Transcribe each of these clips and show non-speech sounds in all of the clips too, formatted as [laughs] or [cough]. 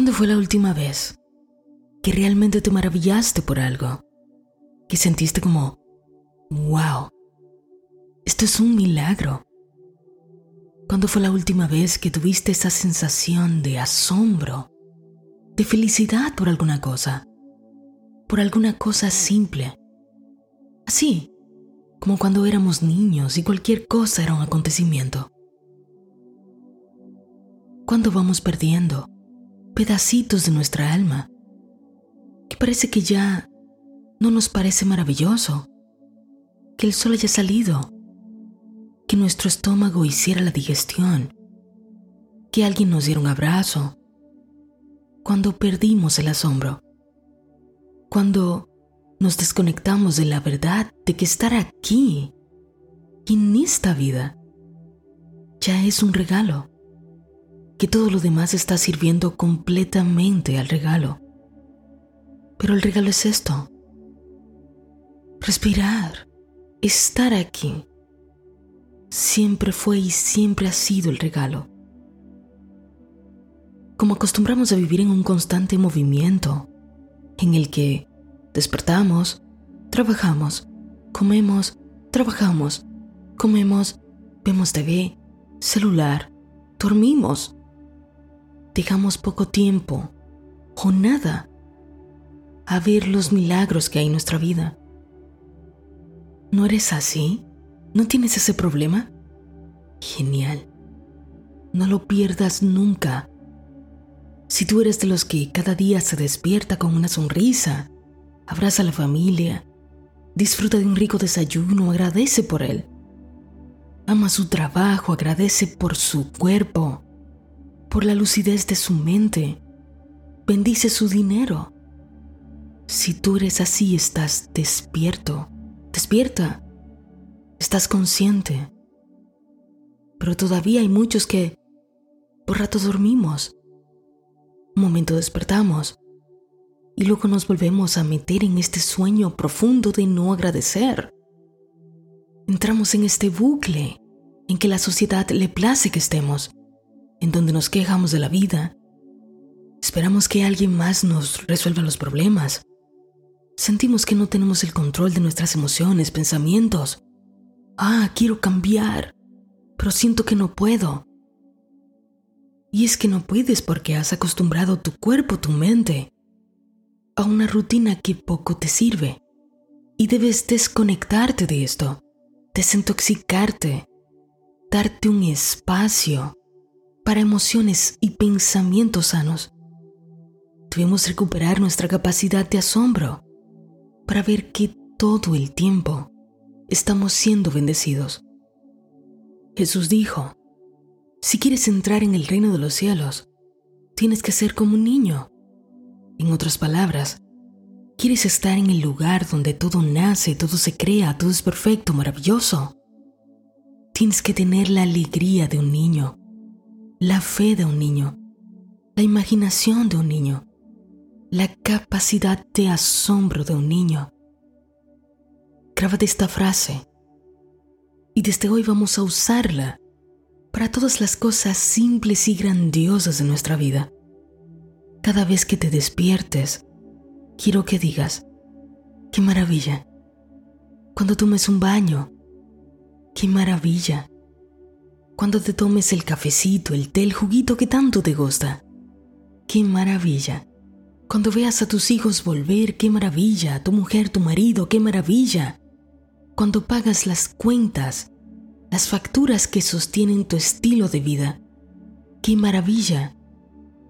¿Cuándo fue la última vez que realmente te maravillaste por algo? Que sentiste como, wow, esto es un milagro. ¿Cuándo fue la última vez que tuviste esa sensación de asombro, de felicidad por alguna cosa? Por alguna cosa simple. Así, como cuando éramos niños y cualquier cosa era un acontecimiento. Cuando vamos perdiendo pedacitos de nuestra alma, que parece que ya no nos parece maravilloso, que el sol haya salido, que nuestro estómago hiciera la digestión, que alguien nos diera un abrazo, cuando perdimos el asombro, cuando nos desconectamos de la verdad de que estar aquí, en esta vida, ya es un regalo, que todo lo demás está sirviendo completamente al regalo. Pero el regalo es esto, respirar, estar aquí. Siempre fue y siempre ha sido el regalo. Como acostumbramos a vivir en un constante movimiento, en el que despertamos, trabajamos, comemos, trabajamos, comemos, vemos TV, celular, dormimos. Dejamos poco tiempo o nada a ver los milagros que hay en nuestra vida. ¿No eres así? ¿No tienes ese problema? Genial. No lo pierdas nunca. Si tú eres de los que cada día se despierta con una sonrisa, abraza a la familia, disfruta de un rico desayuno, agradece por él. Ama su trabajo, agradece por su cuerpo, por la lucidez de su mente, bendice su dinero. Si tú eres así, estás despierto Despierta. Estás consciente. Pero todavía hay muchos que por rato dormimos. Un momento despertamos y luego nos volvemos a meter en este sueño profundo de no agradecer. Entramos en este bucle en que la sociedad le place que estemos, en donde nos quejamos de la vida. Esperamos que alguien más nos resuelva los problemas sentimos que no tenemos el control de nuestras emociones, pensamientos. Ah, quiero cambiar, pero siento que no puedo. Y es que no puedes porque has acostumbrado tu cuerpo, tu mente, a una rutina que poco te sirve. Y debes desconectarte de esto, desintoxicarte, darte un espacio para emociones y pensamientos sanos. Debemos recuperar nuestra capacidad de asombro para ver que todo el tiempo estamos siendo bendecidos. Jesús dijo, si quieres entrar en el reino de los cielos, tienes que ser como un niño. En otras palabras, quieres estar en el lugar donde todo nace, todo se crea, todo es perfecto, maravilloso. Tienes que tener la alegría de un niño, la fe de un niño, la imaginación de un niño, la capacidad de asombro de un niño. Grábate esta frase y desde hoy vamos a usarla para todas las cosas simples y grandiosas de nuestra vida. Cada vez que te despiertes, quiero que digas, qué maravilla. Cuando tomes un baño, qué maravilla. Cuando te tomes el cafecito, el té, el juguito que tanto te gusta, qué maravilla. Cuando veas a tus hijos volver, qué maravilla, a tu mujer, tu marido, qué maravilla. Cuando pagas las cuentas, las facturas que sostienen tu estilo de vida, qué maravilla.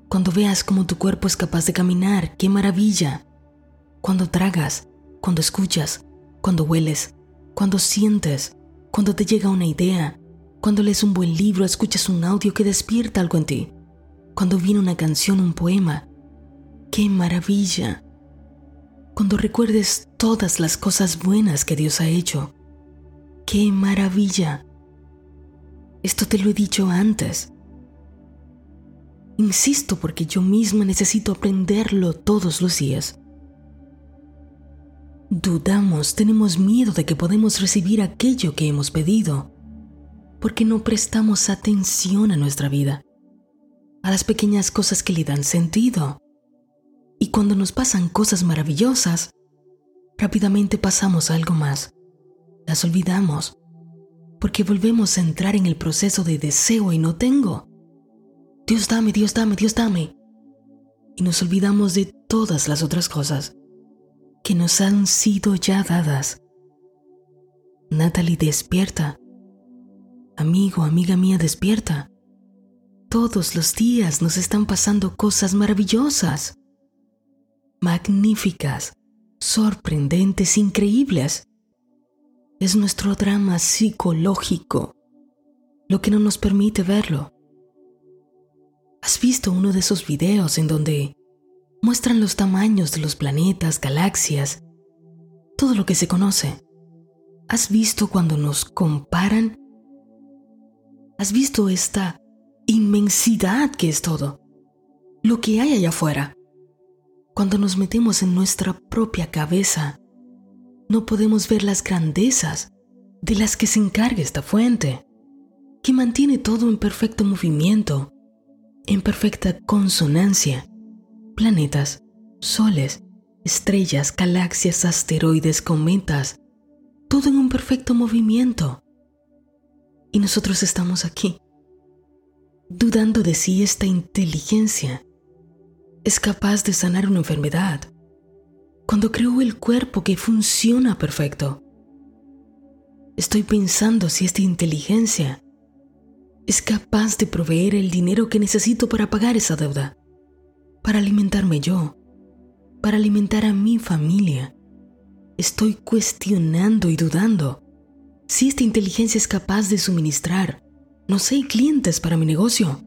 Cuando veas cómo tu cuerpo es capaz de caminar, qué maravilla. Cuando tragas, cuando escuchas, cuando hueles, cuando sientes, cuando te llega una idea, cuando lees un buen libro, escuchas un audio que despierta algo en ti, cuando viene una canción, un poema, ¡Qué maravilla! Cuando recuerdes todas las cosas buenas que Dios ha hecho. ¡Qué maravilla! Esto te lo he dicho antes. Insisto porque yo misma necesito aprenderlo todos los días. Dudamos, tenemos miedo de que podemos recibir aquello que hemos pedido, porque no prestamos atención a nuestra vida. a las pequeñas cosas que le dan sentido. Y cuando nos pasan cosas maravillosas, rápidamente pasamos a algo más. Las olvidamos porque volvemos a entrar en el proceso de deseo y no tengo. Dios dame, Dios dame, Dios dame. Y nos olvidamos de todas las otras cosas que nos han sido ya dadas. Natalie despierta. Amigo, amiga mía, despierta. Todos los días nos están pasando cosas maravillosas, magníficas, sorprendentes, increíbles. Es nuestro drama psicológico lo que no nos permite verlo. ¿Has visto uno de esos videos en donde muestran los tamaños de los planetas, galaxias, todo lo que se conoce? ¿Has visto cuando nos comparan? ¿Has visto esta inmensidad que es todo? Lo que hay allá afuera. Cuando nos metemos en nuestra propia cabeza, no podemos ver las grandezas de las que se encarga esta fuente, que mantiene todo en perfecto movimiento, en perfecta consonancia. Planetas, soles, estrellas, galaxias, asteroides, cometas, todo en un perfecto movimiento. Y nosotros estamos aquí, dudando de si esta inteligencia es capaz de sanar una enfermedad, cuando creó el cuerpo que funciona perfecto. Estoy pensando si esta inteligencia es capaz de proveer el dinero que necesito para pagar esa deuda, para alimentarme yo, para alimentar a mi familia. Estoy cuestionando y dudando si esta inteligencia es capaz de suministrar, no sé, clientes para mi negocio.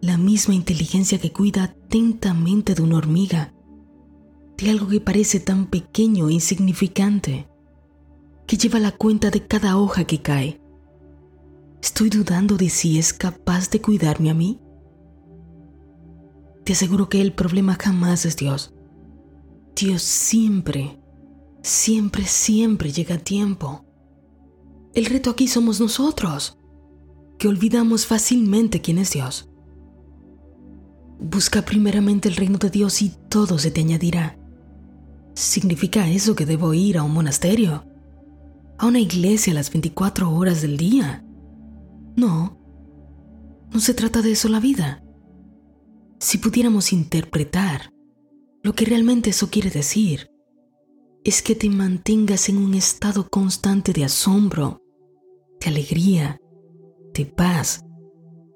La misma inteligencia que cuida atentamente de una hormiga de algo que parece tan pequeño e insignificante, que lleva la cuenta de cada hoja que cae. Estoy dudando de si es capaz de cuidarme a mí. Te aseguro que el problema jamás es Dios. Dios siempre, siempre, siempre llega a tiempo. El reto aquí somos nosotros, que olvidamos fácilmente quién es Dios. Busca primeramente el reino de Dios y todo se te añadirá. ¿Significa eso que debo ir a un monasterio? ¿A una iglesia a las 24 horas del día? No, no se trata de eso la vida. Si pudiéramos interpretar lo que realmente eso quiere decir, es que te mantengas en un estado constante de asombro, de alegría, de paz,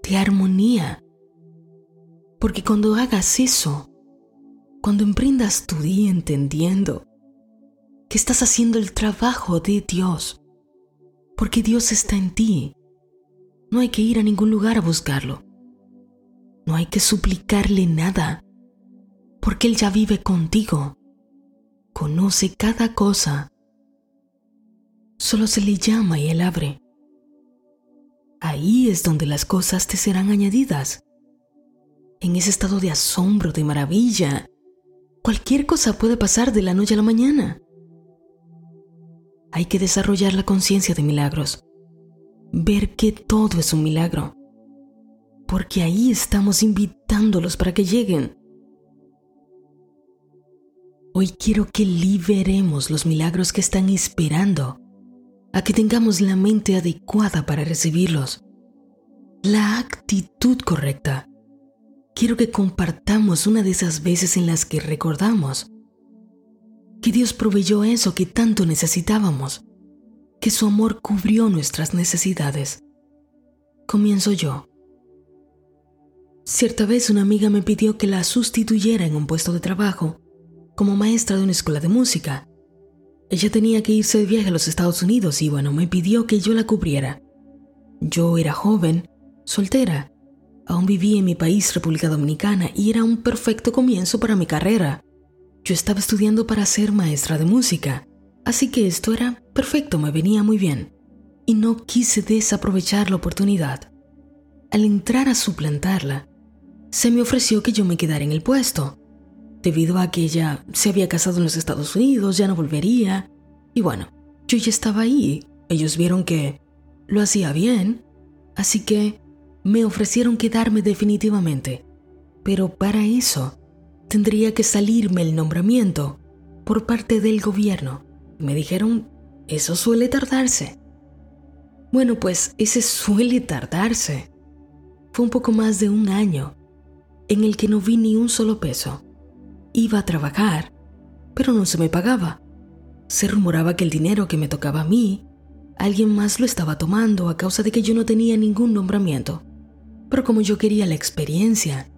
de armonía. Porque cuando hagas eso, cuando emprendas tu día entendiendo que estás haciendo el trabajo de Dios, porque Dios está en ti, no hay que ir a ningún lugar a buscarlo. No hay que suplicarle nada, porque Él ya vive contigo, conoce cada cosa. Solo se le llama y Él abre. Ahí es donde las cosas te serán añadidas. En ese estado de asombro, de maravilla, Cualquier cosa puede pasar de la noche a la mañana. Hay que desarrollar la conciencia de milagros, ver que todo es un milagro, porque ahí estamos invitándolos para que lleguen. Hoy quiero que liberemos los milagros que están esperando a que tengamos la mente adecuada para recibirlos, la actitud correcta quiero que compartamos una de esas veces en las que recordamos que Dios proveyó eso que tanto necesitábamos, que su amor cubrió nuestras necesidades. Comienzo yo. Cierta vez una amiga me pidió que la sustituyera en un puesto de trabajo como maestra de una escuela de música. Ella tenía que irse de viaje a los Estados Unidos y bueno, me pidió que yo la cubriera. Yo era joven, soltera, Aún vivía en mi país, República Dominicana, y era un perfecto comienzo para mi carrera. Yo estaba estudiando para ser maestra de música, así que esto era perfecto, me venía muy bien. Y no quise desaprovechar la oportunidad. Al entrar a suplantarla, se me ofreció que yo me quedara en el puesto, debido a que ella se había casado en los Estados Unidos, ya no volvería. Y bueno, yo ya estaba ahí, ellos vieron que lo hacía bien, así que me ofrecieron quedarme definitivamente, pero para eso tendría que salirme el nombramiento por parte del gobierno. Me dijeron, eso suele tardarse. Bueno, pues ese suele tardarse. Fue un poco más de un año en el que no vi ni un solo peso. Iba a trabajar, pero no se me pagaba. Se rumoraba que el dinero que me tocaba a mí, alguien más lo estaba tomando a causa de que yo no tenía ningún nombramiento. Pero como yo quería la experiencia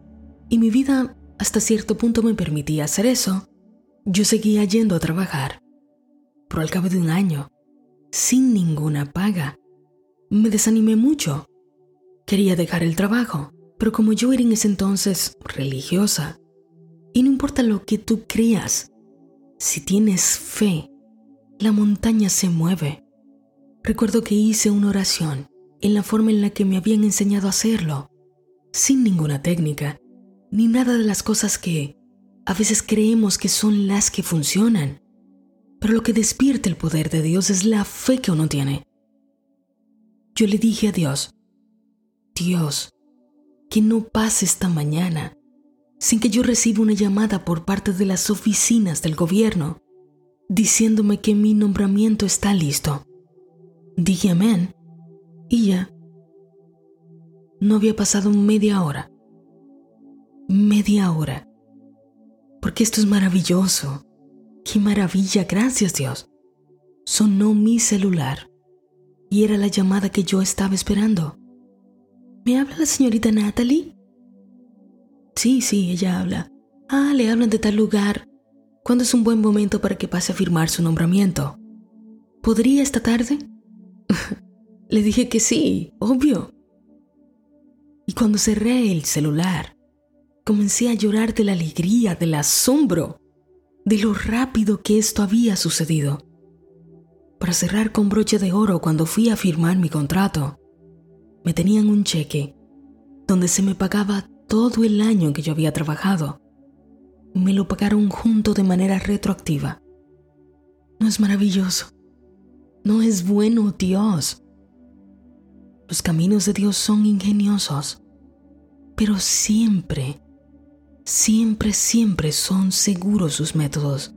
y mi vida hasta cierto punto me permitía hacer eso, yo seguía yendo a trabajar. Pero al cabo de un año, sin ninguna paga, me desanimé mucho. Quería dejar el trabajo, pero como yo era en ese entonces religiosa, y no importa lo que tú creas, si tienes fe, la montaña se mueve. Recuerdo que hice una oración en la forma en la que me habían enseñado a hacerlo, sin ninguna técnica, ni nada de las cosas que a veces creemos que son las que funcionan. Pero lo que despierta el poder de Dios es la fe que uno tiene. Yo le dije a Dios, Dios, que no pase esta mañana sin que yo reciba una llamada por parte de las oficinas del gobierno diciéndome que mi nombramiento está listo. Dije amén y ya. No había pasado media hora. Media hora. Porque esto es maravilloso. Qué maravilla, gracias Dios. Sonó mi celular y era la llamada que yo estaba esperando. ¿Me habla la señorita Natalie? Sí, sí, ella habla. Ah, le hablan de tal lugar. ¿Cuándo es un buen momento para que pase a firmar su nombramiento? ¿Podría esta tarde? [laughs] le dije que sí, obvio. Y cuando cerré el celular, comencé a llorar de la alegría, del asombro, de lo rápido que esto había sucedido. Para cerrar con broche de oro cuando fui a firmar mi contrato, me tenían un cheque donde se me pagaba todo el año que yo había trabajado. Me lo pagaron junto de manera retroactiva. ¿No es maravilloso? ¿No es bueno Dios? Los caminos de Dios son ingeniosos, pero siempre, siempre, siempre son seguros sus métodos.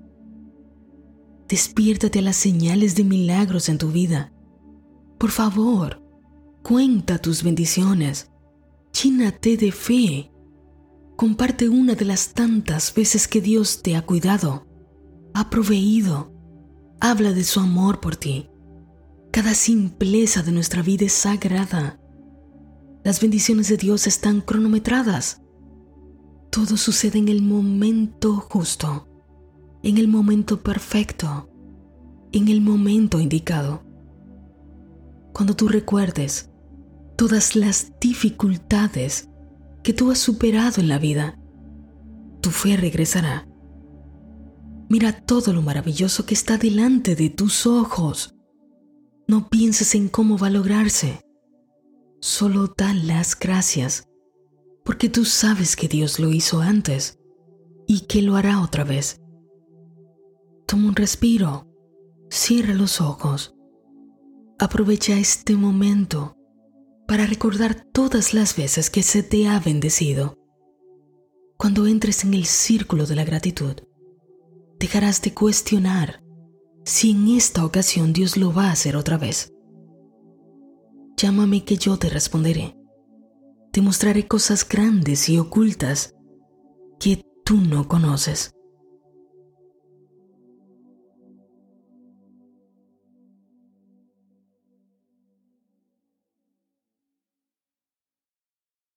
Despiértate a las señales de milagros en tu vida. Por favor, cuenta tus bendiciones. Chínate de fe. Comparte una de las tantas veces que Dios te ha cuidado, ha proveído. Habla de su amor por ti. Cada simpleza de nuestra vida es sagrada. Las bendiciones de Dios están cronometradas. Todo sucede en el momento justo en el momento perfecto, en el momento indicado. Cuando tú recuerdes todas las dificultades que tú has superado en la vida, tu fe regresará. Mira todo lo maravilloso que está delante de tus ojos. No pienses en cómo va a lograrse. Solo da las gracias, porque tú sabes que Dios lo hizo antes y que lo hará otra vez. Toma un respiro. Cierra los ojos. Aprovecha este momento para recordar todas las veces que se te ha bendecido. Cuando entres en el círculo de la gratitud, dejarás de cuestionar si en esta ocasión Dios lo va a hacer otra vez. Llámame que yo te responderé. Te mostraré cosas grandes y ocultas que tú no conoces.